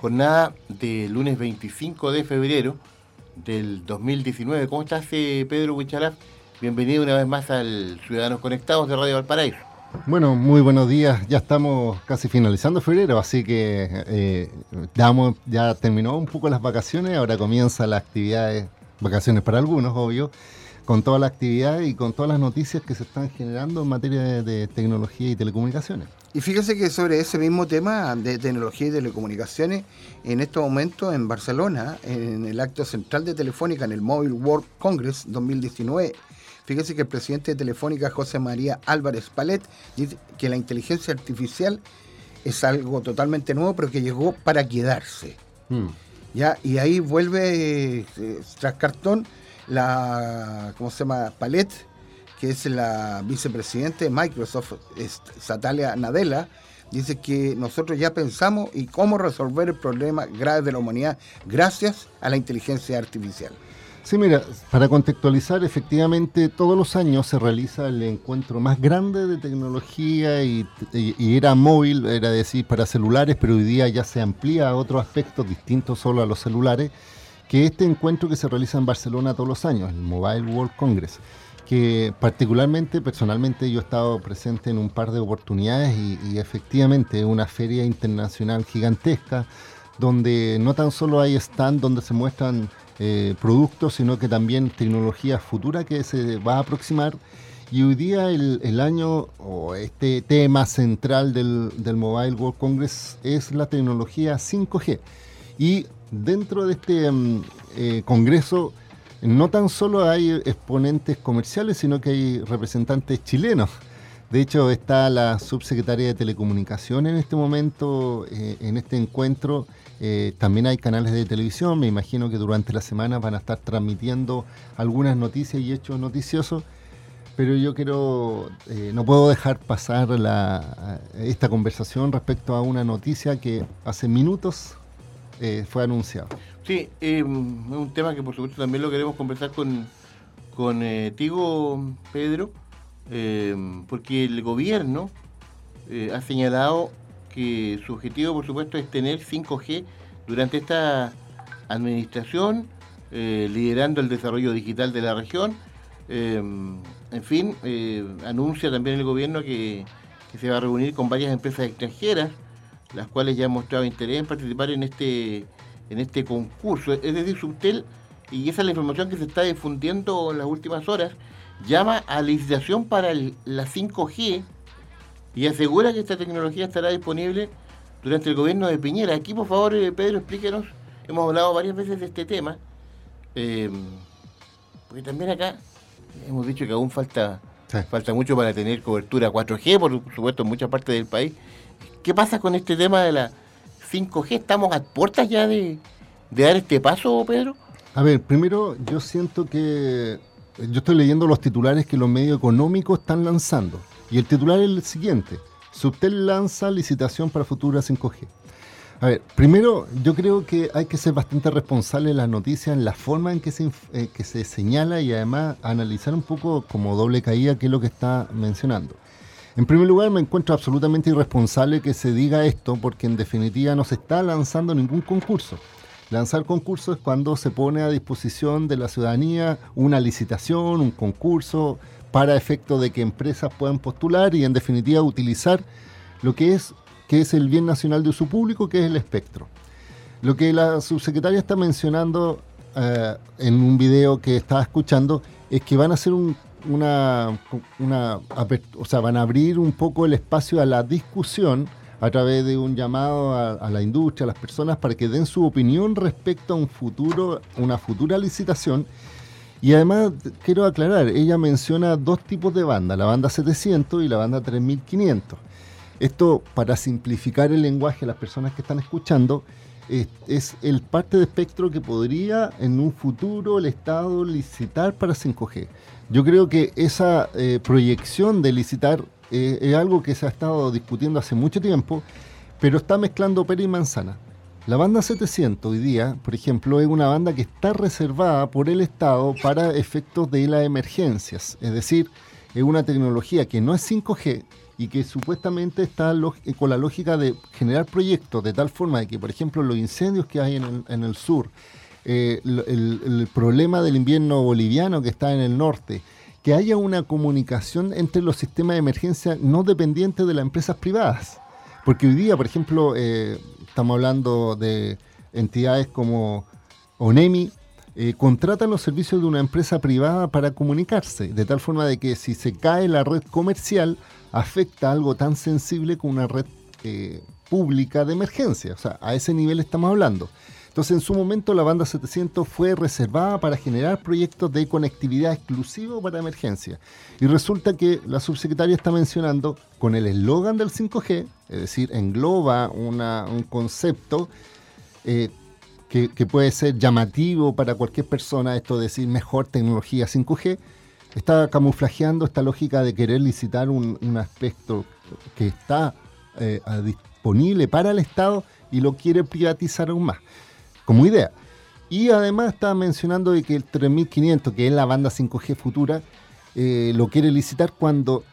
jornada de lunes 25 de febrero del 2019. ¿Cómo estás, eh, Pedro Huichalaf? Bienvenido una vez más al Ciudadanos Conectados de Radio Valparaíso. Bueno, muy buenos días. Ya estamos casi finalizando febrero, así que eh, ya terminó un poco las vacaciones, ahora comienzan las actividades, vacaciones para algunos, obvio, con toda la actividad y con todas las noticias que se están generando en materia de, de tecnología y telecomunicaciones. Y fíjese que sobre ese mismo tema de tecnología y telecomunicaciones, en estos momentos en Barcelona, en el acto central de Telefónica, en el Mobile World Congress 2019, fíjese que el presidente de Telefónica, José María Álvarez Palet, dice que la inteligencia artificial es algo totalmente nuevo, pero que llegó para quedarse. Mm. ¿ya? Y ahí vuelve eh, tras cartón la, ¿cómo se llama? Palet, que es la vicepresidente de Microsoft, Satalia Nadella, dice que nosotros ya pensamos y cómo resolver el problema grave de la humanidad gracias a la inteligencia artificial. Sí, mira, para contextualizar, efectivamente todos los años se realiza el encuentro más grande de tecnología y- y era móvil, era decir, para celulares, pero hoy día ya se amplía a otros aspectos distintos solo a los celulares, que este encuentro que se realiza en Barcelona todos los años, el Mobile World Congress, que particularmente, personalmente, yo he estado presente en un par de oportunidades y, y efectivamente es una feria internacional gigantesca donde no tan solo hay stand donde se muestran eh, productos, sino que también tecnología futura que se va a aproximar. Y hoy día el, el año o este tema central del, del Mobile World Congress es la tecnología 5G. Y dentro de este mm, eh, congreso no tan solo hay exponentes comerciales, sino que hay representantes chilenos. De hecho, está la subsecretaria de Telecomunicaciones en este momento, eh, en este encuentro. Eh, también hay canales de televisión. Me imagino que durante la semana van a estar transmitiendo algunas noticias y hechos noticiosos. Pero yo quiero, no puedo dejar pasar la- esta conversación respecto a una noticia que hace minutos eh, fue anunciada. Sí, eh, es un tema que por supuesto también lo queremos conversar con, con eh, Tigo, Pedro, eh, porque el gobierno eh, ha señalado que su objetivo por supuesto es tener 5G durante esta administración, eh, liderando el desarrollo digital de la región. Eh, en fin, eh, anuncia también el gobierno que se va a reunir con varias empresas extranjeras, las cuales ya han mostrado interés en participar en este en este concurso. Es decir, Subtel, y esa es la información que se está difundiendo en las últimas horas, llama a licitación para el- la 5G y asegura que esta tecnología estará disponible durante el gobierno de Piñera. Aquí, por favor, eh, Pedro, explíquenos. Hemos hablado varias veces de este tema, eh, porque también acá hemos dicho que aún falta, Sí. falta mucho para tener cobertura 4G, por supuesto, en muchas partes del país. ¿Qué pasa con este tema de la 5G? ¿Estamos a puertas ya de, dar este paso, Pedro? A ver, primero yo siento que yo estoy leyendo los titulares que los medios económicos están lanzando. Y el titular es el siguiente. Subtel lanza licitación para futura 5G. A ver, primero yo creo que hay que ser bastante responsable de las noticias en la forma en que se, eh, que se señala y además analizar un poco como doble caída qué es lo que está mencionando. En primer lugar, me encuentro absolutamente irresponsable que se diga esto porque en definitiva no se está lanzando ningún concurso. Lanzar concurso es cuando se pone a disposición de la ciudadanía una licitación, un concurso, para efecto de que empresas puedan postular y en definitiva utilizar lo que es, que es el bien nacional de uso público, que es el espectro. Lo que la subsecretaria está mencionando eh, en un video que estaba escuchando es que van a hacer un- una, una o sea, van a abrir un poco el espacio a la discusión a través de un llamado a, la industria, a las personas, para que den su opinión respecto a un futuro, una futura licitación. Y además quiero aclarar, ella menciona dos tipos de banda, la banda 700 y la banda 3500. Esto, para simplificar el lenguaje a las personas que están escuchando, es, el parte de espectro que podría en un futuro el Estado licitar para 5G. Yo creo que esa eh, proyección de licitar eh, es algo que se ha estado discutiendo hace mucho tiempo, pero está mezclando pera y manzana. La banda 700 hoy día, por ejemplo, es una banda que está reservada por el Estado para efectos de las emergencias. Es decir, es una tecnología que no es 5G, y que supuestamente está eh, con la lógica de generar proyectos de tal forma de que, por ejemplo, los incendios que hay en el, sur, eh, el, problema del invierno boliviano que está en el norte, que haya una comunicación entre los sistemas de emergencia no dependientes de las empresas privadas. Porque hoy día, por ejemplo, eh, estamos hablando de entidades como ONEMI, contratan los servicios de una empresa privada para comunicarse, de tal forma de que si se cae la red comercial, afecta algo tan sensible como una red eh, pública de emergencia. O sea, a ese nivel estamos hablando. Entonces, en su momento, la banda 700 fue reservada para generar proyectos de conectividad exclusivo para emergencia. Y resulta que la subsecretaria está mencionando con el eslogan del 5G, es decir, engloba un concepto eh, que, puede ser llamativo para cualquier persona, esto de decir mejor tecnología 5G, está camuflajeando esta lógica de querer licitar un, aspecto que está eh, disponible para el Estado y lo quiere privatizar aún más, como idea. Y además está mencionando de que el 3500, que es la banda 5G futura, eh, lo quiere licitar cuando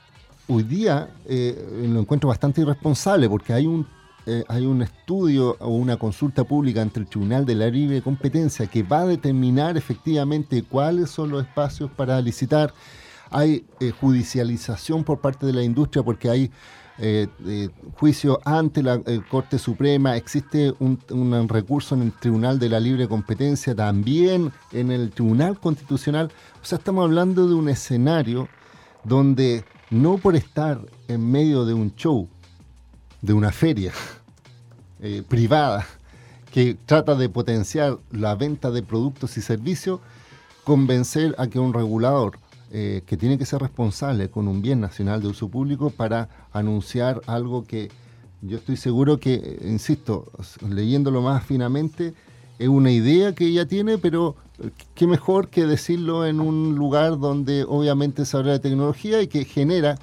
hoy día eh, lo encuentro bastante irresponsable, porque hay un eh, hay un estudio o una consulta pública entre el Tribunal de la Libre Competencia que va a determinar efectivamente cuáles son los espacios para licitar. Hay judicialización por parte de la industria porque hay eh, juicio ante la Corte Suprema, existe un, un, recurso en el Tribunal de la Libre Competencia, también en el Tribunal Constitucional. O sea, estamos hablando de un escenario donde no por estar en medio de un show, de una feria eh, privada que trata de potenciar la venta de productos y servicios, convencer a que un regulador eh, que tiene que ser responsable con un bien nacional de uso público para anunciar algo que yo estoy seguro que, eh, insisto, leyéndolo más finamente, es una idea que ella tiene, pero qué mejor que decirlo en un lugar donde obviamente se habla de tecnología y que genera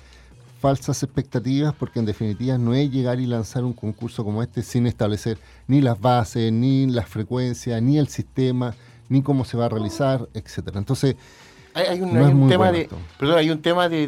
falsas expectativas porque en definitiva no es llegar y lanzar un concurso como este sin establecer ni las bases, ni las frecuencias, ni el sistema, ni cómo se va a realizar, etcétera. Entonces, hay, un, tema de, perdón, hay un tema de,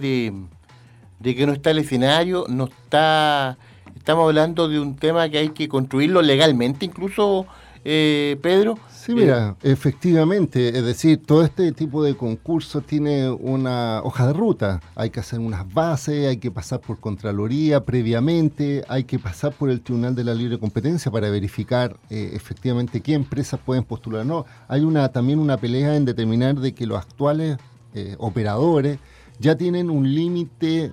de, que no está el escenario, no está, estamos hablando de un tema que hay que construirlo legalmente, incluso eh, Pedro, Sí, mira, efectivamente, es decir, todo este tipo de concursos tiene una hoja de ruta. Hay que hacer unas bases, hay que pasar por Contraloría previamente, hay que pasar por el Tribunal de la Libre Competencia para verificar eh, efectivamente qué empresas pueden postular. No, hay una también una pelea en determinar de que los actuales eh, operadores ya tienen un límite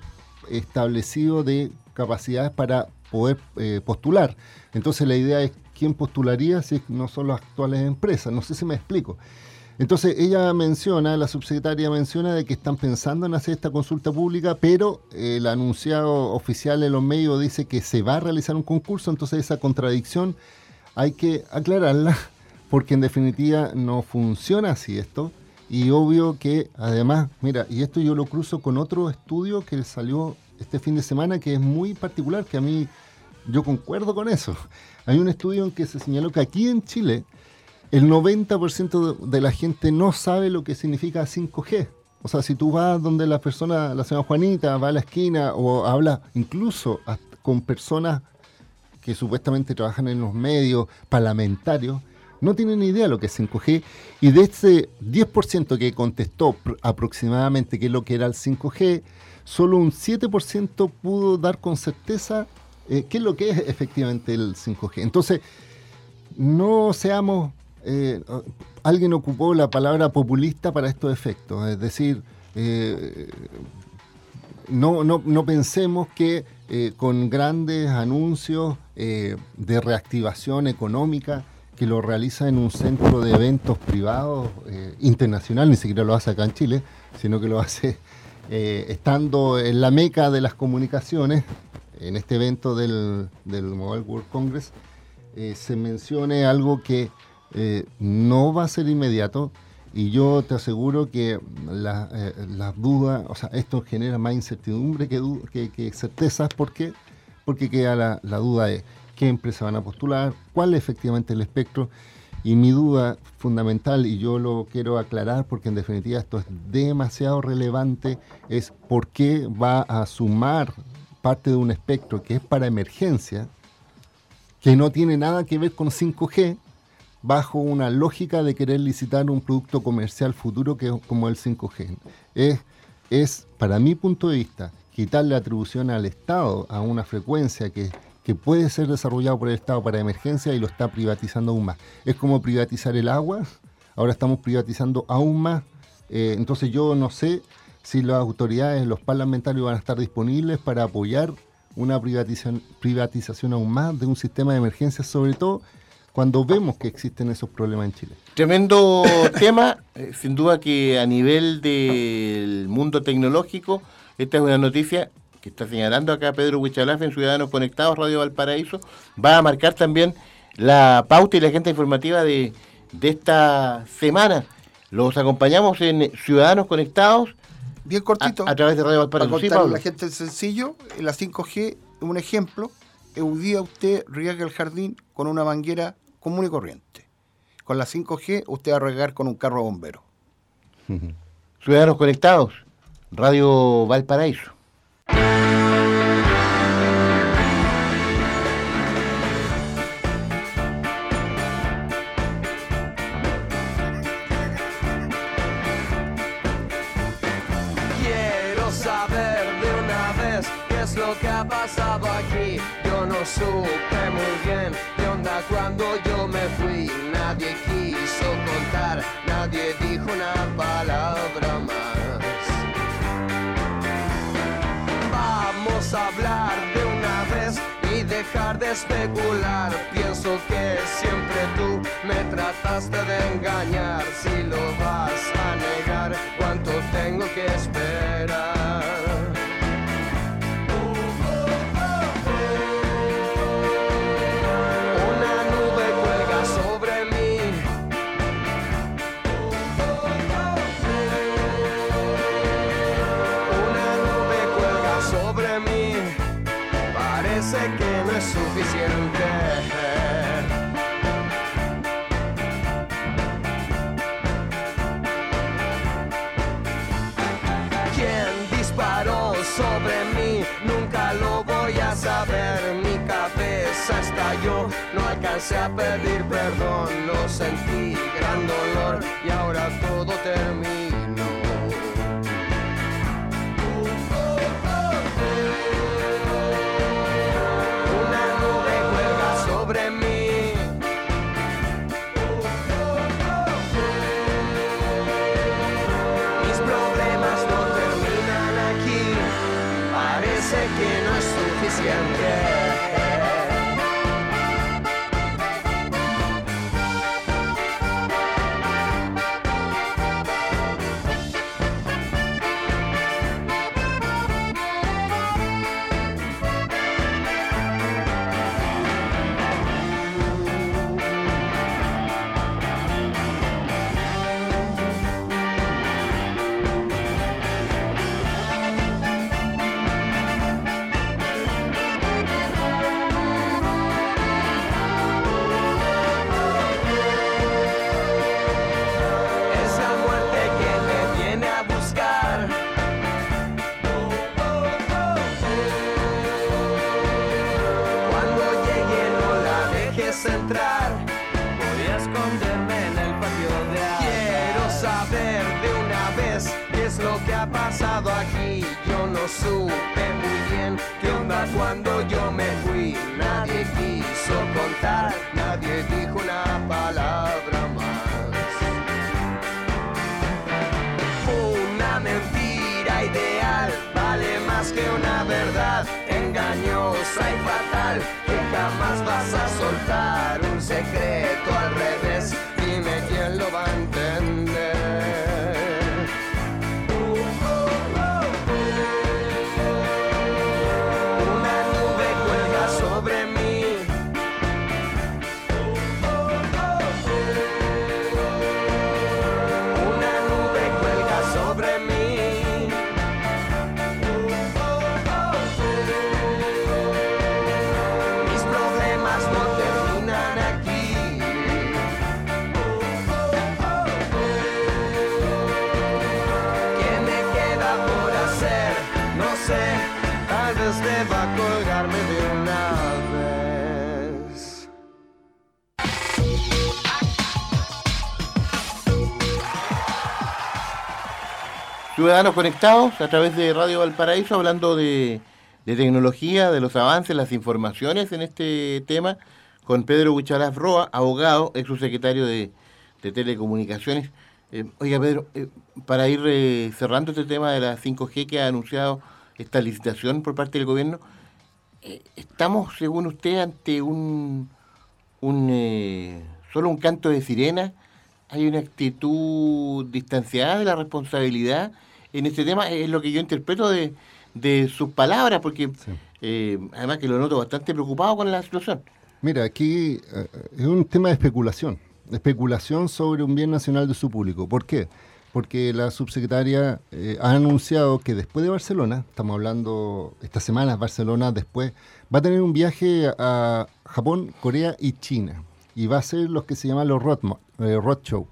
establecido de capacidades para poder eh, postular. Entonces la idea es quién postularía si no son las actuales empresas. No sé si me explico. Entonces ella menciona, la subsecretaria menciona de que están pensando en hacer esta consulta pública, pero el anunciado oficial en los medios dice que se va a realizar un concurso, entonces esa contradicción hay que aclararla, porque en definitiva no funciona así esto. Y obvio que además, mira, y esto yo lo cruzo con otro estudio que salió este fin de semana que es muy particular, que a mí yo concuerdo con eso. Hay un estudio en que se señaló que aquí en Chile el 90% de la gente no sabe lo que significa 5G. O sea, si tú vas donde la persona, la señora Juanita, va a la esquina o habla incluso con personas que supuestamente trabajan en los medios parlamentarios, no tienen idea de lo que es 5G. Y de ese 10% que contestó aproximadamente qué es lo que era el 5G, solo un 7% pudo dar con certeza eh, qué es lo que es efectivamente el 5G. Entonces, no seamos... Eh, alguien ocupó la palabra populista para estos efectos, es decir, eh, no, no, no, pensemos que con grandes anuncios de reactivación económica que lo realiza en un centro de eventos privados internacional, ni siquiera lo hace acá en Chile, sino que lo hace estando en la meca de las comunicaciones, en este evento del, Mobile World Congress, eh, se mencione algo que eh, no va a ser inmediato y yo te aseguro que las dudas, o sea, esto genera más incertidumbre que, que, certezas. ¿Por qué? Porque queda la, la duda de qué empresa van a postular, cuál es efectivamente el espectro. Y mi duda fundamental, y yo lo quiero aclarar porque en definitiva esto es demasiado relevante, es por qué va a sumar parte de un espectro que es para emergencia, que no tiene nada que ver con 5G, bajo una lógica de querer licitar un producto comercial futuro que como el 5G. Es, es, para mi punto de vista, quitarle atribución al Estado a una frecuencia que que puede ser desarrollado por el Estado para emergencia y lo está privatizando aún más. Es como privatizar el agua, ahora estamos privatizando aún más. Eh, entonces yo no sé si las autoridades, los parlamentarios van a estar disponibles para apoyar una privatización, privatización aún más de un sistema de emergencia, sobre todo cuando vemos que existen esos problemas en Chile. Tremendo tema, eh, sin duda que a nivel del mundo tecnológico, esta es una noticia que está señalando acá Pedro Huichalaf en Ciudadanos Conectados, Radio Valparaíso, va a marcar también la pauta y la agenda informativa de, esta semana. Los acompañamos en Ciudadanos Conectados. Bien cortito. A, través de Radio Valparaíso. Para contarle a la gente sencillo, la 5G, un ejemplo, un día usted riega el jardín con una manguera común y corriente. Con la 5G usted va a regar con un carro bombero. Ciudadanos Conectados, Radio Valparaíso. Saber de una vez qué es lo que ha pasado aquí. Yo no supe muy bien qué onda cuando yo me fui. Nadie quiso contar, nadie dijo una palabra más. Vamos a hablar de dejar de especular. Pienso que siempre tú me trataste de engañar. Si lo vas a negar, ¿cuánto tengo que esperar? Alcancé a pedir perdón. Lo sentí, gran dolor y ahora todo terminó. Una nube cuelga sobre mí. Mis problemas no terminan aquí. Parece que no es suficiente. Ciudadanos conectados a través de Radio Valparaíso hablando de, de tecnología, de los avances, las informaciones en este tema, con Pedro Huichalaf Roa, abogado, ex subsecretario de, Telecomunicaciones. Eh, oiga, Pedro, eh, para ir eh, cerrando este tema de la 5G que ha anunciado esta licitación por parte del gobierno, ¿estamos, según usted, ante un, un solo un canto de sirena? ¿Hay una actitud distanciada de la responsabilidad en este tema? Es lo que yo interpreto de, de sus palabras, porque eh, además que lo noto bastante preocupado con la situación. Mira, aquí eh, es un tema de especulación, especulación sobre un bien nacional de su público. ¿Por qué? Porque la subsecretaria eh, ha anunciado que después de Barcelona, estamos hablando esta semana, Barcelona después, va a tener un viaje a Japón, Corea y China. Y va a ser los que se llaman los road, roadshow.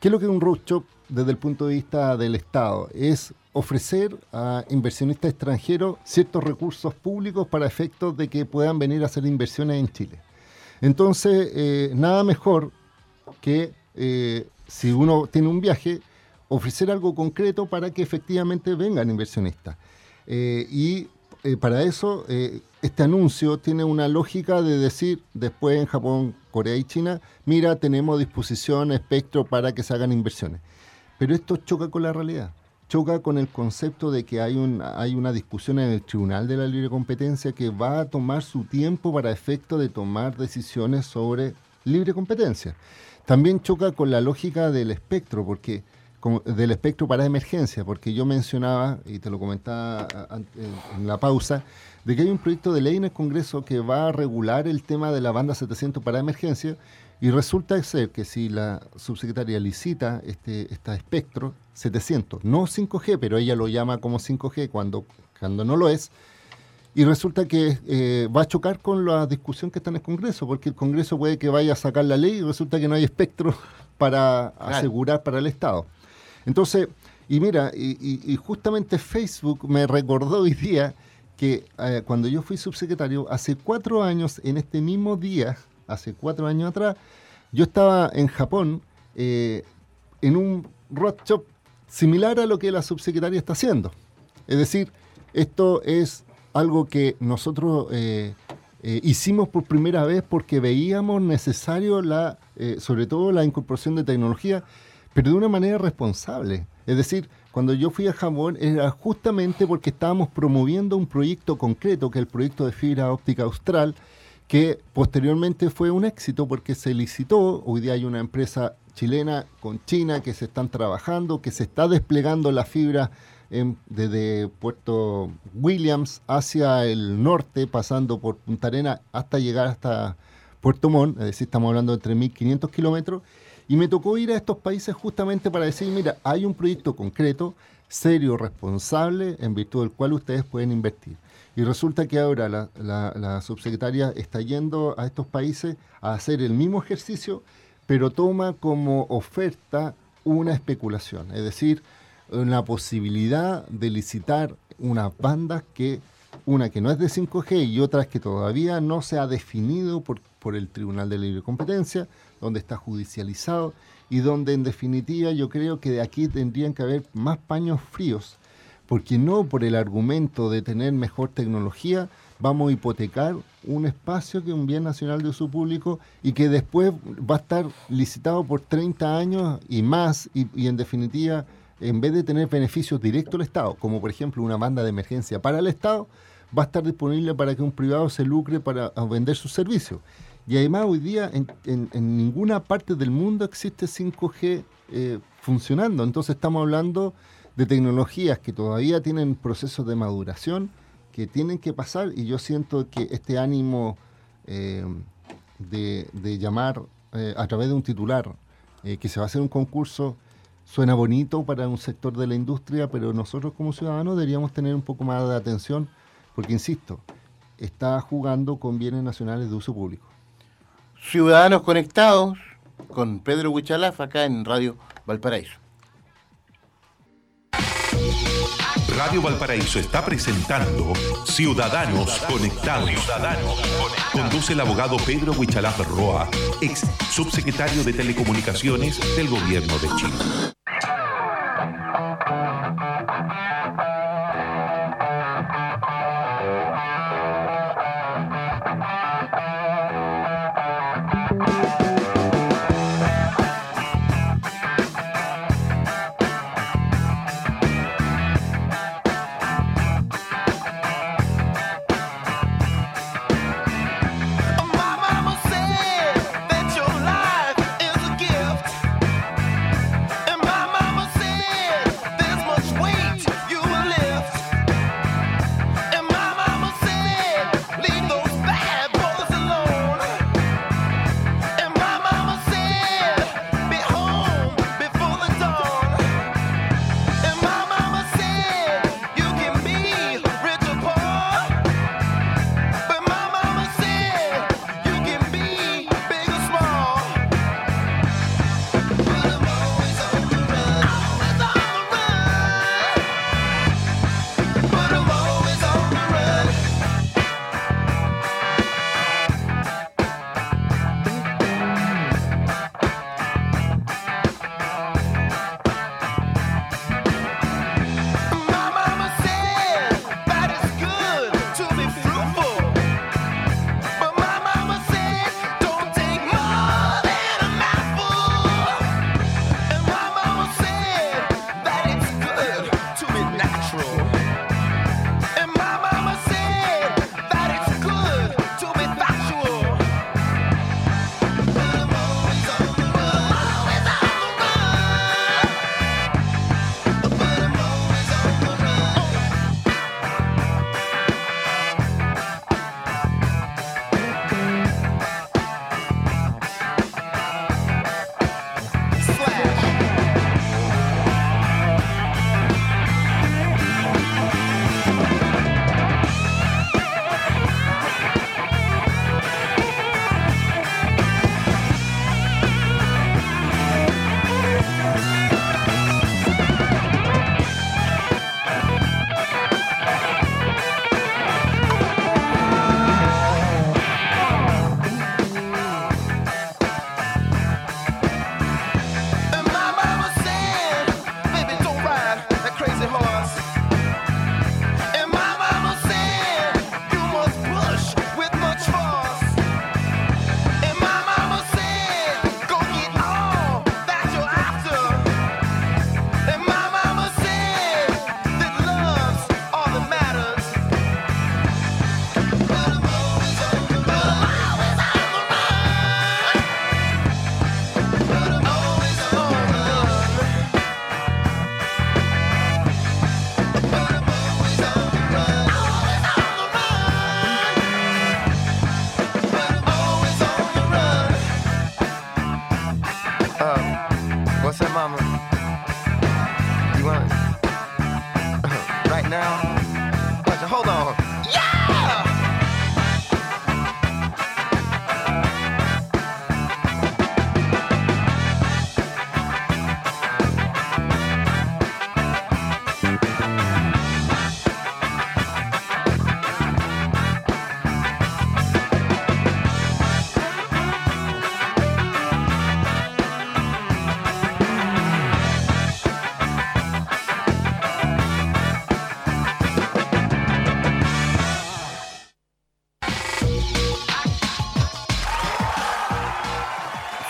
¿Qué es lo que es un roadshow desde el punto de vista del Estado? Es ofrecer a inversionistas extranjeros ciertos recursos públicos para efectos de que puedan venir a hacer inversiones en Chile. Entonces, eh, nada mejor que eh, si uno tiene un viaje, ofrecer algo concreto para que efectivamente vengan inversionistas. Eh, y eh, para eso, este anuncio tiene una lógica de decir después en Japón, Corea y China, mira, tenemos disposición espectro para que se hagan inversiones. Pero esto choca con la realidad, choca con el concepto de que hay, un, hay una discusión en el Tribunal de la Libre Competencia que va a tomar su tiempo para efecto de tomar decisiones sobre libre competencia. También choca con la lógica del espectro, porque del espectro para emergencia, porque yo mencionaba, y te lo comentaba en la pausa, de que hay un proyecto de ley en el Congreso que va a regular el tema de la banda 700 para emergencia, y resulta ser que si la subsecretaria licita este, este espectro 700, no 5G, pero ella lo llama como 5G cuando, cuando no lo es, y resulta que eh, va a chocar con la discusión que está en el Congreso, porque el Congreso puede que vaya a sacar la ley y resulta que no hay espectro para Claro. asegurar para el Estado. Entonces, y mira, y, y- y justamente Facebook me recordó hoy día que eh, cuando yo fui subsecretario, hace cuatro años, en este mismo día, hace cuatro años atrás, yo estaba en Japón eh, en un roadshop similar a lo que la subsecretaria está haciendo. Es decir, esto es algo que nosotros eh, eh, hicimos por primera vez porque veíamos necesario la, sobre todo la incorporación de tecnología, pero de una manera responsable. Es decir, cuando yo fui a Japón era justamente porque estábamos promoviendo un proyecto concreto, que es el proyecto de fibra óptica austral, que posteriormente fue un éxito porque se licitó. Hoy día hay una empresa chilena con China que se están trabajando, que se está desplegando la fibra desde Puerto Williams hacia el norte, pasando por Punta Arena hasta llegar hasta Puerto Montt, es decir, estamos hablando de 3.500 kilómetros. Y me tocó ir a estos países justamente para decir, mira, hay un proyecto concreto, serio, responsable, en virtud del cual ustedes pueden invertir. Y resulta que ahora la, subsecretaria está yendo a estos países a hacer el mismo ejercicio, pero toma como oferta una especulación, es decir, una posibilidad de licitar unas bandas que, una que no es de 5G y otras que todavía no se ha definido por, por el Tribunal de Libre Competencia, donde está judicializado y donde en definitiva yo creo que de aquí tendrían que haber más paños fríos porque no por el argumento de tener mejor tecnología vamos a hipotecar un espacio que es un bien nacional de uso público y que después va a estar licitado por 30 años y más y, en definitiva en vez de tener beneficios directos al Estado, como por ejemplo una banda de emergencia para el Estado, va a estar disponible para que un privado se lucre para vender sus servicios. Y además hoy día en, en- en ninguna parte del mundo existe 5G eh, funcionando. Entonces estamos hablando de tecnologías que todavía tienen procesos de maduración que tienen que pasar y yo siento que este ánimo eh, de, de llamar eh, a través de un titular eh, que se va a hacer un concurso suena bonito para un sector de la industria, pero nosotros como ciudadanos deberíamos tener un poco más de atención porque, insisto, está jugando con bienes nacionales de uso público. Ciudadanos conectados con Pedro Huichalaf acá en Radio Valparaíso. Radio Valparaíso está presentando Ciudadanos Conectados. Conduce el abogado Pedro Huichalaf Roa, ex subsecretario de Telecomunicaciones del Gobierno de Chile.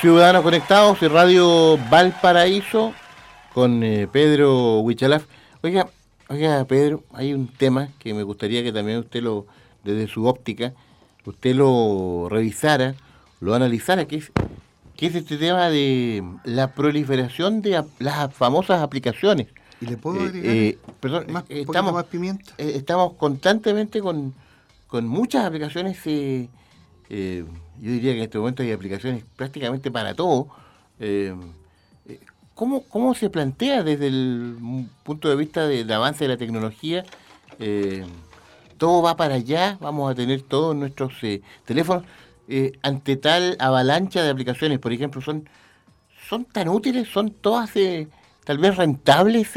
Ciudadanos Conectados y Radio Valparaíso con eh, Pedro Huichalaf. Oiga, oiga, Pedro, hay un tema que me gustaría que también usted lo, desde su óptica, usted lo revisara, lo analizara, que es, que es este tema de la proliferación de las famosas aplicaciones. ¿Y le puedo Eh, agregar eh, perdón, más, eh, un poquito estamos, más pimienta? eh, estamos constantemente con, con muchas aplicaciones. Yo diría que en este momento hay aplicaciones prácticamente para todo. Eh, ¿cómo, ¿Cómo se plantea desde el punto de vista del avance de la tecnología? Eh, todo va para allá, vamos a tener todos nuestros eh, teléfonos. ante tal avalancha de aplicaciones, por ejemplo, son, son tan útiles, son todas tal vez rentables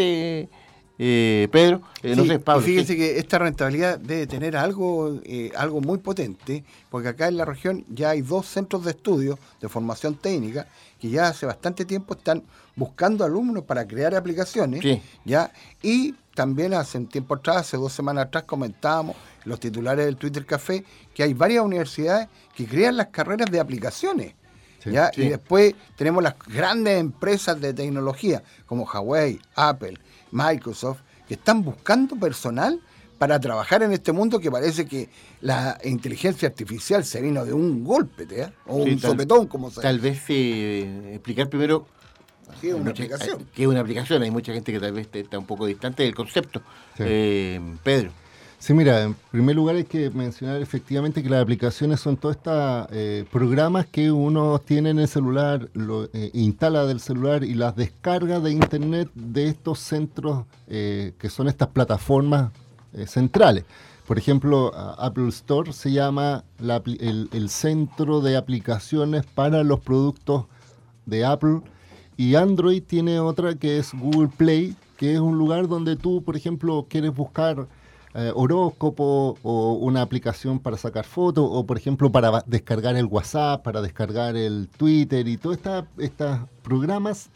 eh, Pedro, eh, no Sí, sé, Pablo. y fíjense sí. que esta rentabilidad debe tener algo, eh, algo muy potente, porque acá en la región ya hay dos centros de estudio de formación técnica que ya hace bastante tiempo están buscando alumnos para crear aplicaciones, Sí. ya y también hace un tiempo atrás, hace dos semanas atrás comentábamos los titulares del Twitter Café que hay varias universidades que crean las carreras de aplicaciones. Sí, ¿ya? sí. Y después tenemos las grandes empresas de tecnología como Huawei, Apple, Microsoft, que están buscando personal para trabajar en este mundo que parece que la inteligencia artificial se vino de un golpe, ¿te da? o Sí, un tal- sopetón, como se Tal vez eh, explicar primero Sí, es una mucha- aplicación. eh, que es una aplicación. Hay mucha gente que tal vez está un poco distante del concepto. Sí. Eh, Pedro. Sí, mira, en primer lugar hay que mencionar efectivamente que las aplicaciones son todos estos programas que uno tiene en el celular, lo eh, instala del celular y las descarga de internet de estos centros eh, que son estas plataformas eh, centrales. Por ejemplo, Apple Store se llama el centro de aplicaciones para los productos de Apple y Android tiene otra que es Google Play, que es un lugar donde tú, por ejemplo, quieres buscar eh, horóscopo o una aplicación para sacar fotos o, por ejemplo, para descargar el WhatsApp, para descargar el Twitter y todos estos programas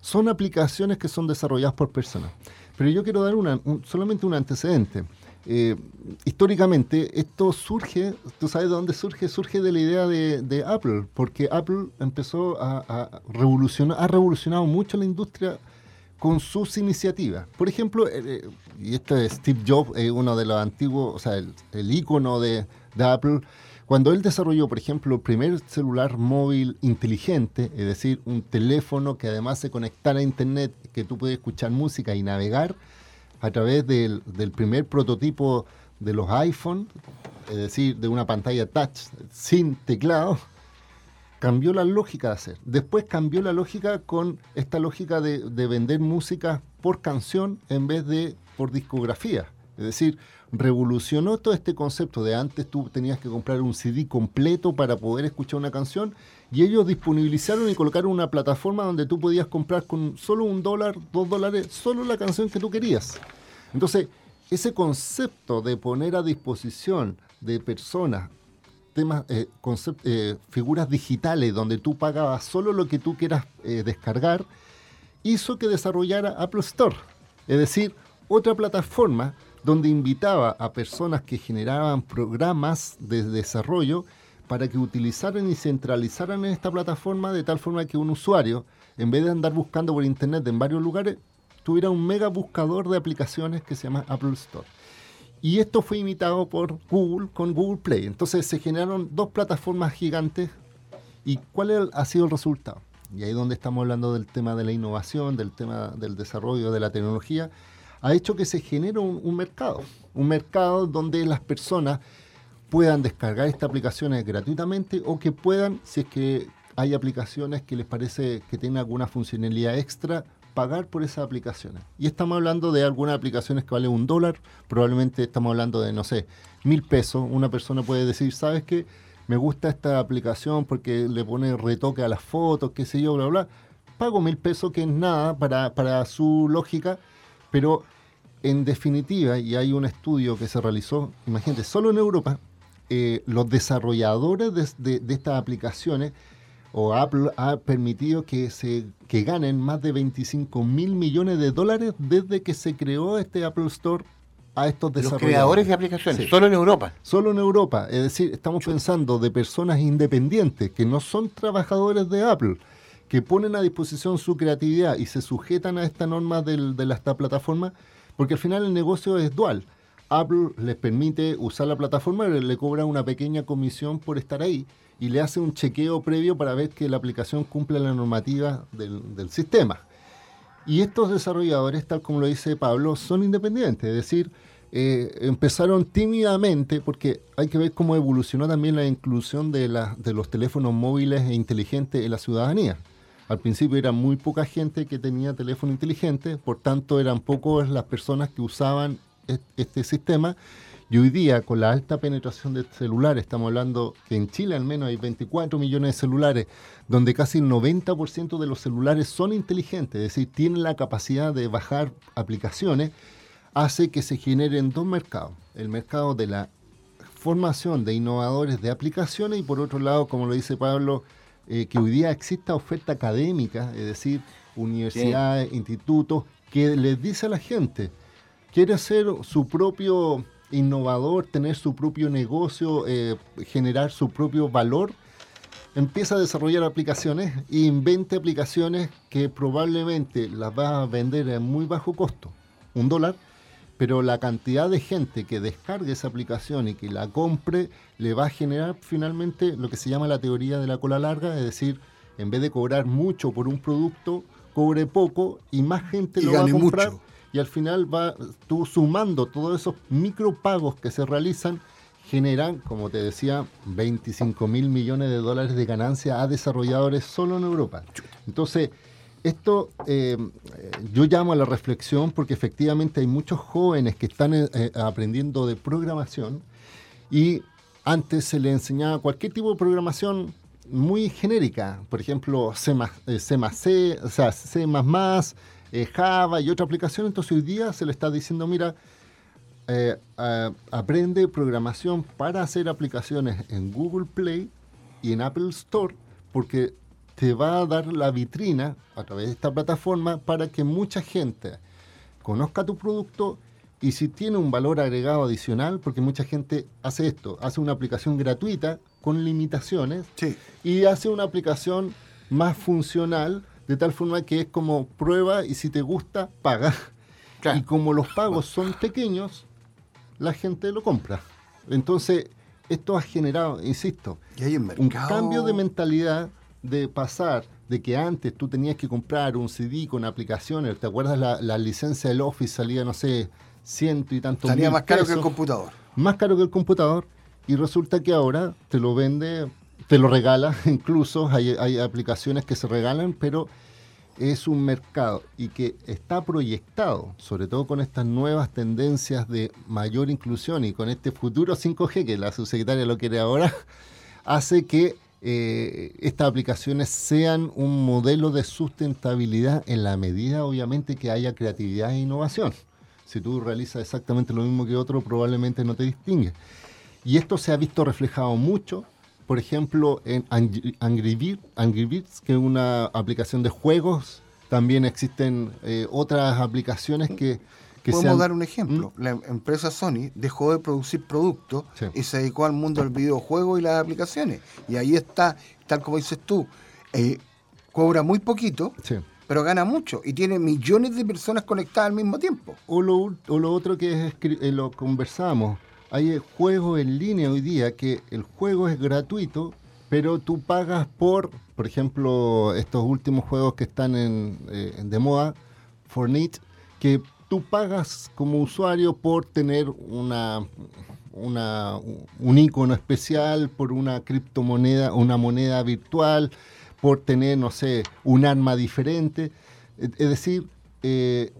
son aplicaciones que son desarrolladas por personas. Pero yo quiero dar una, un- solamente un antecedente. Eh, históricamente, esto surge, ¿tú sabes de dónde surge? Surge de la idea de, de Apple, porque Apple empezó a, a revolucionar, ha revolucionado mucho la industria con sus iniciativas. Por ejemplo, eh, eh, y este es Steve Jobs, eh, uno de los antiguos, o sea, el, el ícono de, de Apple, cuando él desarrolló, por ejemplo, el primer celular móvil inteligente, es decir, un teléfono que además se conectara a Internet, que tú puedes escuchar música y navegar a través del, del primer prototipo de los iPhone, es decir, de una pantalla touch sin teclado, cambió la lógica de hacer. Después cambió la lógica con esta lógica de, de vender música por canción en vez de por discografía. Es decir, revolucionó todo este concepto de antes tú tenías que comprar un CD completo para poder escuchar una canción y ellos disponibilizaron y colocaron una plataforma donde tú podías comprar con solo un dólar, dos dólares, solo la canción que tú querías. Entonces, ese concepto de poner a disposición de personas temas, eh, concep- eh, figuras digitales donde tú pagabas solo lo que tú quieras eh, descargar, hizo que desarrollara Apple Store. Es decir, otra plataforma donde invitaba a personas que generaban programas de desarrollo para que utilizaran y centralizaran en esta plataforma de tal forma que un usuario, en vez de andar buscando por internet en varios lugares, tuviera un mega buscador de aplicaciones que se llama Apple Store. Y esto fue imitado por Google con Google Play. Entonces se generaron dos plataformas gigantes. ¿Y cuál ha sido el resultado? Y ahí donde estamos hablando del tema de la innovación, del tema del desarrollo de la tecnología, ha hecho que se genere un, un mercado. Un mercado donde las personas puedan descargar estas aplicaciones gratuitamente o que puedan, si es que hay aplicaciones que les parece que tienen alguna funcionalidad extra, pagar por esas aplicaciones. Y estamos hablando de algunas aplicaciones que valen un dólar, probablemente estamos hablando de, no sé, mil pesos. Una persona puede decir, ¿sabes qué? Me gusta esta aplicación porque le pone retoque a las fotos, qué sé yo, bla, bla. Pago mil pesos, que es nada para, para su lógica, pero en definitiva, y hay un estudio que se realizó, imagínate, solo en Europa, eh, los desarrolladores de, estas aplicaciones o Apple ha permitido que se que ganen más de 25 mil millones de dólares desde que se creó este Apple Store a estos Los desarrolladores. creadores de aplicaciones, Sí. solo en Europa. Solo en Europa. Es decir, estamos pensando de personas independientes que no son trabajadores de Apple, que ponen a disposición su creatividad y se sujetan a esta norma del- de esta plataforma, porque al final el negocio es dual. Apple les permite usar la plataforma, le cobra una pequeña comisión por estar ahí y le hace un chequeo previo para ver que la aplicación cumple la normativa del, sistema. Y estos desarrolladores, tal como lo dice Pablo, son independientes, es decir, eh, empezaron tímidamente, porque hay que ver cómo evolucionó también la inclusión de, los teléfonos móviles e inteligentes en la ciudadanía. Al principio era muy poca gente que tenía teléfono inteligente, por tanto eran pocas las personas que usaban este sistema, Y hoy día, con la alta penetración de celulares, estamos hablando que en Chile al menos hay 24 millones de celulares, donde casi el 90% de los celulares son inteligentes, es decir, tienen la capacidad de bajar aplicaciones, hace que se generen dos mercados. El mercado de la formación de innovadores de aplicaciones y por otro lado, como lo dice Pablo, eh, que hoy día exista oferta académica, es decir, universidades, institutos, que les dice a la gente, quiere ser su propio innovador, tener su propio negocio, eh, generar su propio valor, empieza a desarrollar aplicaciones e invente aplicaciones que probablemente las va a vender a muy bajo costo, un dólar, pero la cantidad de gente que descargue esa aplicación y que la compre le va a generar finalmente lo que se llama la teoría de la cola larga, es decir, en vez de cobrar mucho por un producto, cobre poco y más gente lo va a comprar. Y al final va tú sumando todos esos micropagos que se realizan, generan, como te decía, 25 mil millones de dólares de ganancia a desarrolladores solo en Europa. Entonces, esto eh, yo llamo a la reflexión porque efectivamente hay muchos jóvenes que están eh, eh, aprendiendo de programación y antes se les enseñaba cualquier tipo de programación muy genérica, por ejemplo C, C Java y otra aplicación, entonces hoy día se le está diciendo, mira, aprende programación para hacer aplicaciones en Google Play y en Apple Store, porque te va a dar la vitrina a través de esta plataforma para que mucha gente conozca tu producto y si tiene un valor agregado adicional, porque mucha gente hace esto, hace una aplicación gratuita con limitaciones y hace una aplicación más funcional de tal forma que es como prueba y si te gusta, paga. Y como los pagos son pequeños, la gente lo compra. Entonces, esto ha generado, insisto, un cambio de mentalidad de pasar de que antes tú tenías que comprar un CD con aplicaciones, ¿te acuerdas la, la licencia del Office salía, no sé, ciento y tantos Salía más caro que el computador. Más caro que el computador y resulta que ahora te lo vende, te lo regala, incluso hay, aplicaciones que se regalan, pero es un mercado y que está proyectado, sobre todo con estas nuevas tendencias de mayor inclusión y con este futuro 5G que la subsecretaria lo quiere ahora, hace que eh, estas aplicaciones sean un modelo de sustentabilidad en la medida, obviamente, que haya creatividad e innovación. Si tú realizas exactamente lo mismo que otro, probablemente no te distingue. Y esto se ha visto reflejado mucho, por ejemplo, en Angry, Birds, que es una aplicación de juegos. También existen eh, otras aplicaciones que Podemos dar un ejemplo. ¿Mm? La empresa Sony dejó de producir productos y se dedicó al mundo del videojuego y las aplicaciones. Y ahí está, tal como dices tú, eh, cobra muy poquito, pero gana mucho y tiene millones de personas conectadas al mismo tiempo. O lo, o lo otro que es, eh, lo conversamos, hay juegos en línea hoy día que el juego es gratuito, pero tú pagas por, por ejemplo, estos últimos juegos que están en, eh, de moda, Fortnite, que tú pagas como usuario por tener una, una, un icono especial, por una criptomoneda, una moneda virtual, por tener, no sé, un arma diferente. Es decir, eh,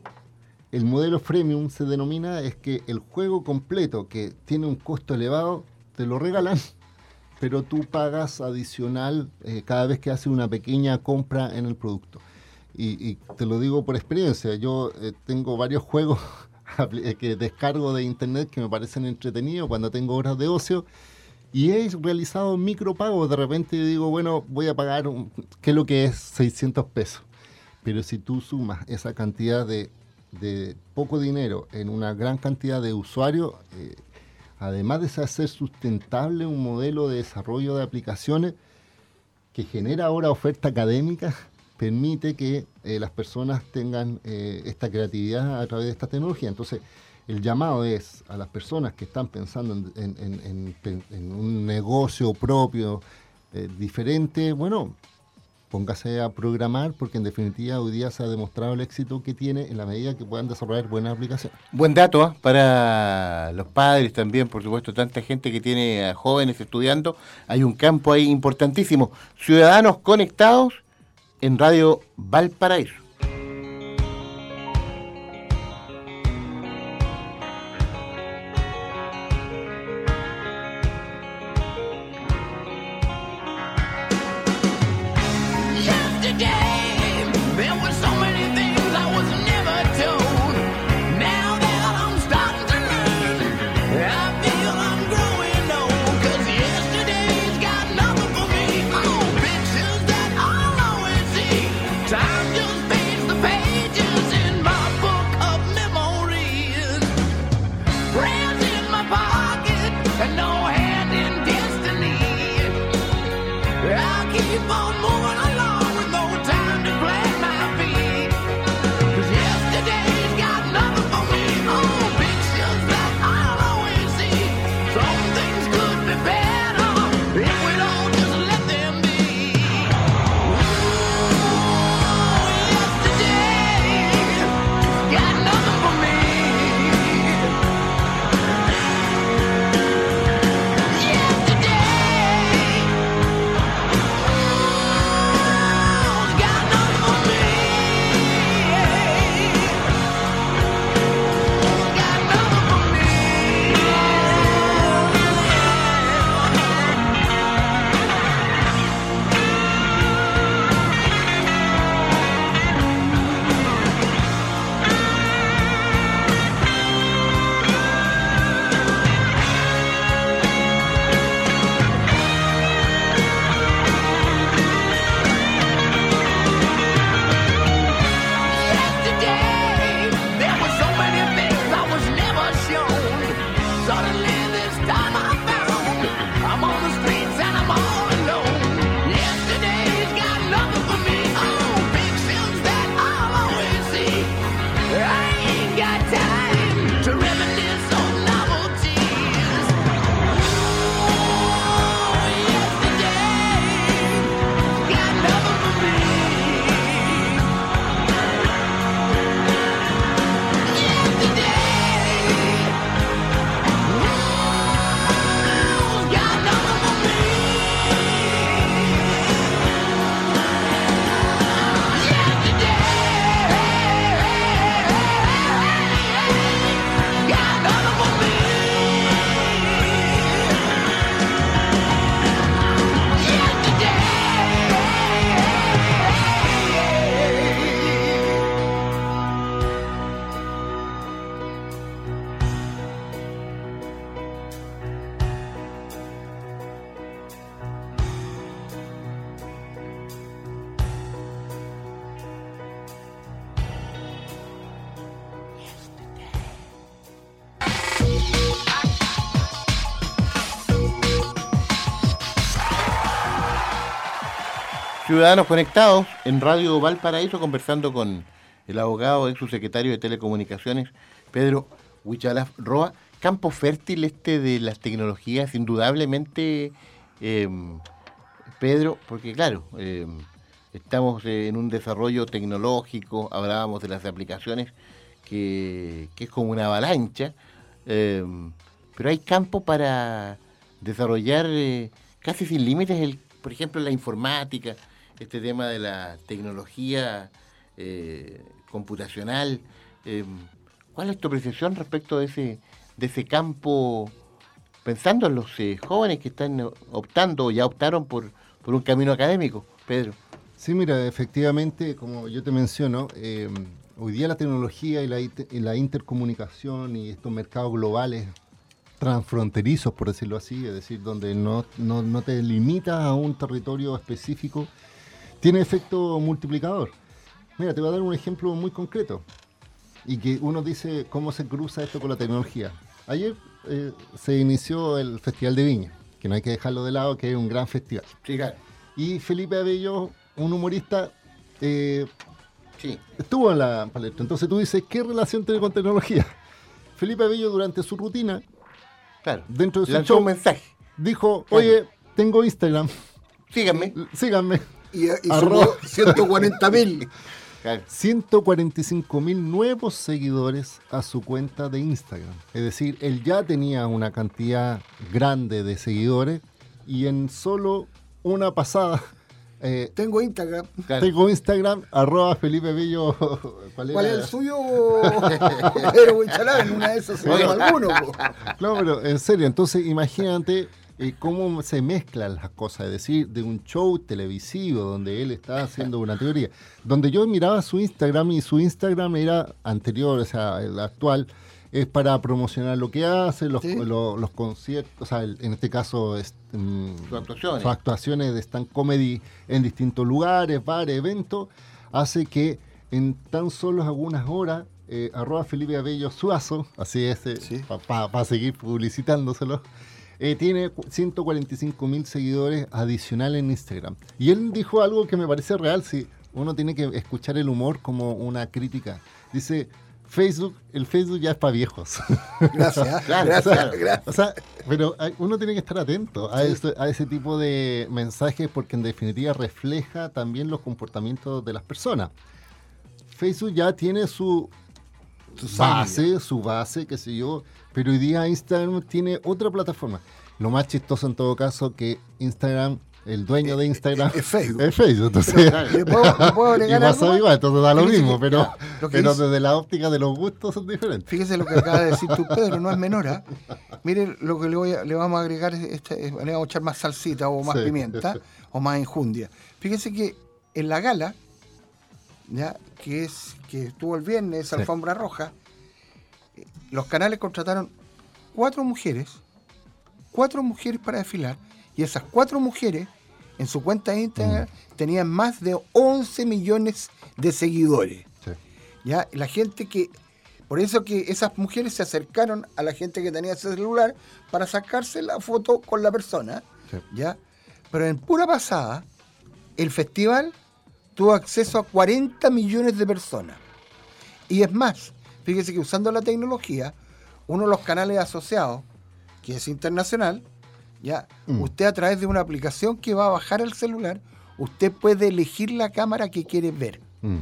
el modelo freemium se denomina es que el juego completo que tiene un costo elevado, te lo regalan, pero tú pagas adicional eh, cada vez que haces una pequeña compra en el producto y, te lo digo por experiencia, yo eh, tengo varios juegos eh, que descargo de internet que me parecen entretenidos cuando tengo horas de ocio y he realizado micropagos. De repente digo, bueno, voy a pagar, ¿qué es lo que es 600 pesos? Pero si tú sumas esa cantidad de, poco dinero en una gran cantidad de usuarios, eh, además de hacer sustentable un modelo de desarrollo de aplicaciones que genera ahora oferta académica, permite que eh, las personas tengan eh, esta creatividad a través de esta tecnología. Entonces, el llamado es a las personas que están pensando en, un negocio propio diferente, bueno, póngase a programar porque en definitiva hoy día se ha demostrado el éxito que tiene en la medida que puedan desarrollar buenas aplicaciones. Buen dato para los padres también, por supuesto, tanta gente que tiene a jóvenes estudiando. Hay un campo ahí importantísimo. Ciudadanos conectados en Radio Valparaíso. Ciudadanos conectados en Radio Valparaíso conversando con el abogado, ex subsecretario de Telecomunicaciones, Pedro Huichalaf Roa. Campo fértil este de las tecnologías, indudablemente, eh, Pedro, porque claro, eh, estamos en un desarrollo tecnológico, hablábamos de las aplicaciones, que, que es como una avalancha, eh, pero hay campo para desarrollar eh, casi sin límites, el, por ejemplo, la informática, este tema de la tecnología eh, computacional. eh, ¿Cuál es tu apreciación respecto de ese, de ese campo, pensando en los eh, jóvenes que están eh, optando o ya optaron por, por un camino académico, Pedro? Sí, mira, efectivamente, como yo te menciono, eh, hoy día la tecnología y la, la intercomunicación y estos mercados globales transfronterizos, por decirlo así, es decir, donde no, no, no te limitas a un territorio específico, tiene efecto multiplicador. Mira, te voy a dar un ejemplo muy concreto y que uno dice cómo se cruza esto con la tecnología. Ayer eh, se inició el Festival de Viña, que no hay que dejarlo de lado, que es un gran festival. Sí, claro. Y Felipe Abello, un humorista, eh, Sí. estuvo en la palestra. Entonces tú dices, ¿qué relación tiene con tecnología? Felipe Abello durante su rutina, Claro. dentro de su Lanzó show, un mensaje. dijo, Claro. oye, tengo Instagram, Síganme. síganme. Y, y Arroba. subió 140 mil. Claro. 145 mil nuevos seguidores a su cuenta de Instagram. Es decir, él ya tenía una cantidad grande de seguidores y en solo una pasada eh, Tengo Instagram. claro. tengo Instagram, arroba Felipe Bello. ¿Cuál, ¿Cuál es el suyo? Pero en una de esas se alguno. po. No, pero en serio, entonces imagínate eh, cómo se mezclan las cosas, es decir, de un show televisivo donde él está haciendo una teoría, donde yo miraba su Instagram y su Instagram era anterior, o sea, el actual, es para promocionar lo que hace, los, Sí. lo- los conciertos, o sea, el- en este caso, es, mm, Sus actuaciones. sus actuaciones de stand comedy en distintos lugares, bares, eventos, hace que en tan solo algunas horas, eh, arroba Felipe Abello Suazo, así es, Sí. para seguir publicitándoselo, eh, tiene cu- 145 mil seguidores adicionales en Instagram. Y él dijo algo que me parece real, si uno tiene que escuchar el humor como una crítica. Dice, Facebook, el Facebook ya es para viejos. Gracias, Claro, gracias, gracias. O sea, pero hay- uno tiene que estar atento a, ese, a ese tipo de mensajes porque en definitiva refleja también los comportamientos de las personas. Facebook ya tiene su base, su base, qué sé yo, pero hoy día Instagram tiene otra plataforma. Lo más chistoso en todo caso que Instagram, el dueño de Instagram es Facebook. Es Facebook, entonces... ¿Le puedo, Y agregar pasó algo? igual, entonces da lo Fíjese mismo, que- pero, lo pero dice- desde la óptica de los gustos son diferentes. Fíjese lo que acaba de decir tú, Pedro, no es menor. ¿ah? Mire, lo que le, voy a- le vamos a agregar, es este- es- le vamos a echar más salsita o más Sí. pimienta o más enjundia. Fíjese que en la gala, ya que es que estuvo el viernes, Sí. alfombra roja, eh, los canales contrataron cuatro mujeres, cuatro mujeres para desfilar, y esas cuatro mujeres en su cuenta de Instagram tenían más de 11 millones de seguidores. Sí. ¿ya? La gente que. Por eso que esas mujeres se acercaron a la gente que tenía ese celular para sacarse la foto con la persona. Sí. ¿ya? Pero en pura pasada, el festival tuvo acceso a 40 millones de personas. Y es más, fíjese que usando la tecnología, uno de los canales asociados, que es internacional, ya, Mm. usted a través de una aplicación que va a bajar al celular, usted puede elegir la cámara que quiere ver. Mm.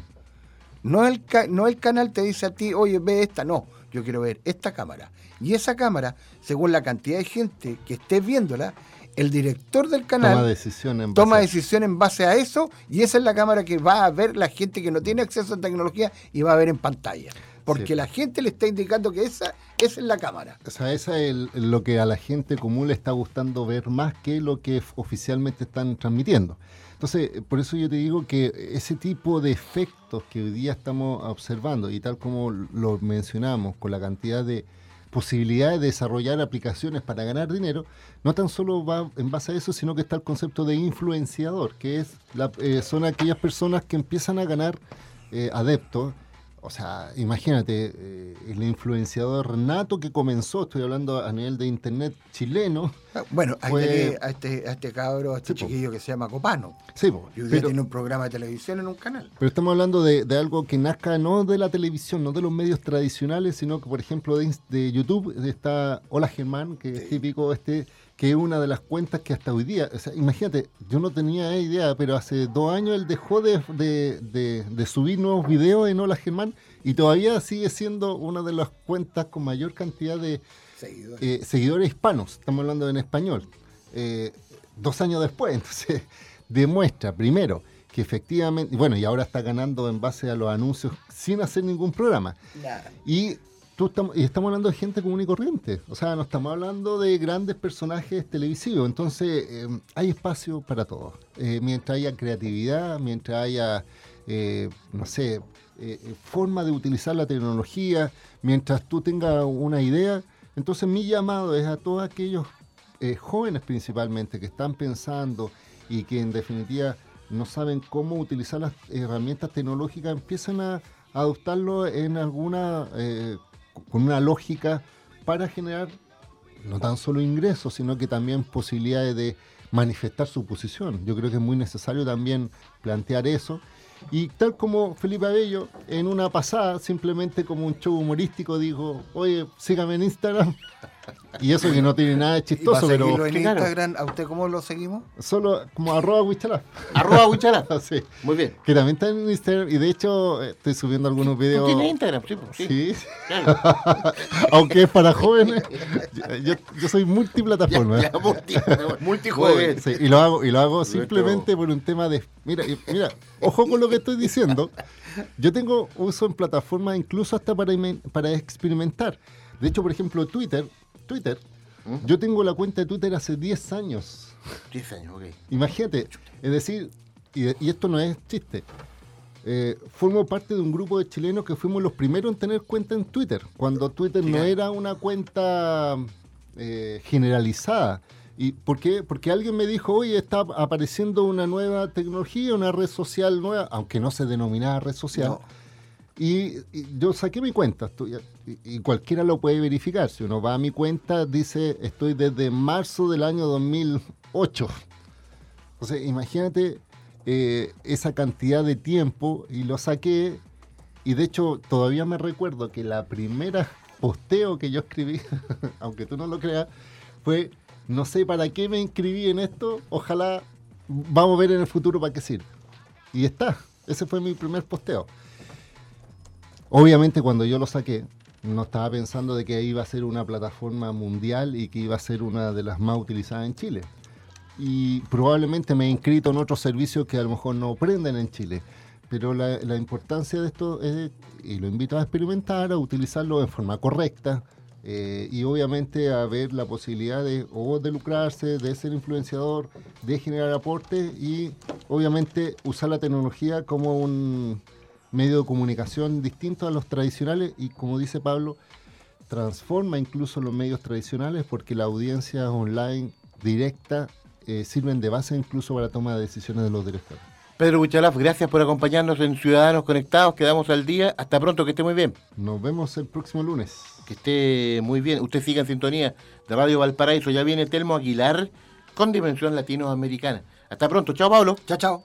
No el, no el canal te dice a ti, oye, ve esta, no, yo quiero ver esta cámara. Y esa cámara, según la cantidad de gente que esté viéndola, el director del canal Toma decisión en toma base decisión en base a eso y esa es la cámara que va a ver la gente que no tiene acceso a tecnología y va a ver en pantalla. Porque Sí. la gente le está indicando que esa, esa es la cámara. O sea, esa es el- lo que a la gente común le está gustando ver más que lo que oficialmente están transmitiendo. Entonces, por eso yo te digo que ese tipo de efectos que hoy día estamos observando, y tal como lo mencionamos, con la cantidad de posibilidades de desarrollar aplicaciones para ganar dinero, no tan solo va en base a eso, sino que está el concepto de influenciador, que es la- eh, son aquellas personas que empiezan a ganar eh, adeptos o sea, imagínate, eh, el influenciador nato que comenzó, estoy hablando a nivel de internet chileno. Ah, Bueno, a, Fue- este, a, este, a este cabro, a este Sí, po. chiquillo que se llama Copano. Sí, po, Y hoy día pero, tiene un programa de televisión en un canal. pero estamos hablando de, de algo que nazca no de la televisión, no de los medios tradicionales, sino que, por ejemplo, de, de YouTube está Hola Germán, que es típico este, que es una de las cuentas que hasta hoy día, o sea, imagínate, yo no tenía idea, pero hace dos años él dejó de, de- de- de subir nuevos videos en Hola Germán y todavía sigue siendo una de las cuentas con mayor cantidad de Seguidores. eh, seguidores hispanos, estamos hablando en español, eh, dos años después, entonces demuestra primero que efectivamente, bueno, y ahora está ganando en base a los anuncios sin hacer ningún programa. Y, tú estamos, y estamos hablando de gente común y corriente, o sea, no estamos hablando de grandes personajes televisivos, entonces eh, hay espacio para todos. Eh, mientras haya creatividad, mientras haya, eh, no sé, forma de utilizar la tecnología, mientras tú tengas una idea, entonces mi llamado es a todos aquellos jóvenes principalmente que están pensando y que en definitiva no saben cómo utilizar las herramientas tecnológicas, empiezan a adoptarlo en alguna, con una lógica para generar no tan solo ingresos, sino que también posibilidades de manifestar su posición. Yo creo que es muy necesario también plantear eso. Y tal como Felipe Abello, en una pasada, simplemente como un show humorístico, dijo, oye, sígame en Instagram. Y eso que no tiene nada de chistoso, pero en claro. Instagram, ¿a usted cómo lo seguimos? solo como arroba Huichalá. Arroba Huichalá. Sí. Muy bien. Que también está en Instagram y de hecho eh, estoy subiendo algunos ¿Tú videos. tienes Instagram? Sí, pues, sí. Sí, Claro. aunque es para jóvenes. Yo, yo- soy multiplataforma. Ya, multi. Sí, y lo hago, y lo hago simplemente por un tema de. Mira, mira, ojo con lo que estoy diciendo. Yo tengo uso en plataformas incluso hasta para, para experimentar. De hecho, por ejemplo, Twitter, Twitter, yo tengo la cuenta de Twitter hace 10 años. 10 años, ok. Imagínate, es decir, y, y esto no es chiste. eh, formo parte de un grupo de chilenos que fuimos los primeros en tener cuenta en Twitter, cuando Twitter no era una cuenta eh, generalizada. ¿Y por qué? Porque alguien me dijo, oye, está apareciendo una nueva tecnología, una red social nueva, aunque no se denominaba red social. No. Y, y yo saqué mi cuenta, y, cualquiera lo puede verificar. Si uno va a mi cuenta, dice, estoy desde marzo del año 2008. O sea, imagínate eh, esa cantidad de tiempo y lo saqué. Y de hecho, todavía me recuerdo que la primera posteo que yo escribí, aunque tú no lo creas, fue, no sé para qué me inscribí en esto, ojalá vamos a ver en el futuro para qué sirve. Y está, ese fue mi primer posteo. Obviamente cuando yo lo saqué, no estaba pensando de que iba a ser una plataforma mundial y que iba a ser una de las más utilizadas en Chile. Y probablemente me he inscrito en otros servicios que a lo mejor no prenden en Chile. Pero la, importancia de esto es, y lo invito a experimentar, a utilizarlo en forma correcta eh, y obviamente a ver la posibilidad de, o de lucrarse, de ser influenciador, de generar aporte y obviamente usar la tecnología como un medio de comunicación distinto a los tradicionales y como dice Pablo, transforma incluso los medios tradicionales porque las audiencias online directa eh, sirven de base incluso para la toma de decisiones de los directores. Pedro Buchalaf, gracias por acompañarnos en Ciudadanos Conectados. Quedamos al día. Hasta pronto, que esté muy bien. Nos vemos el próximo lunes. Que esté muy bien. Usted siga en sintonía de Radio Valparaíso. Ya viene Telmo Aguilar con Dimensión Latinoamericana. Hasta pronto. Chao, Pablo. Chao, chao.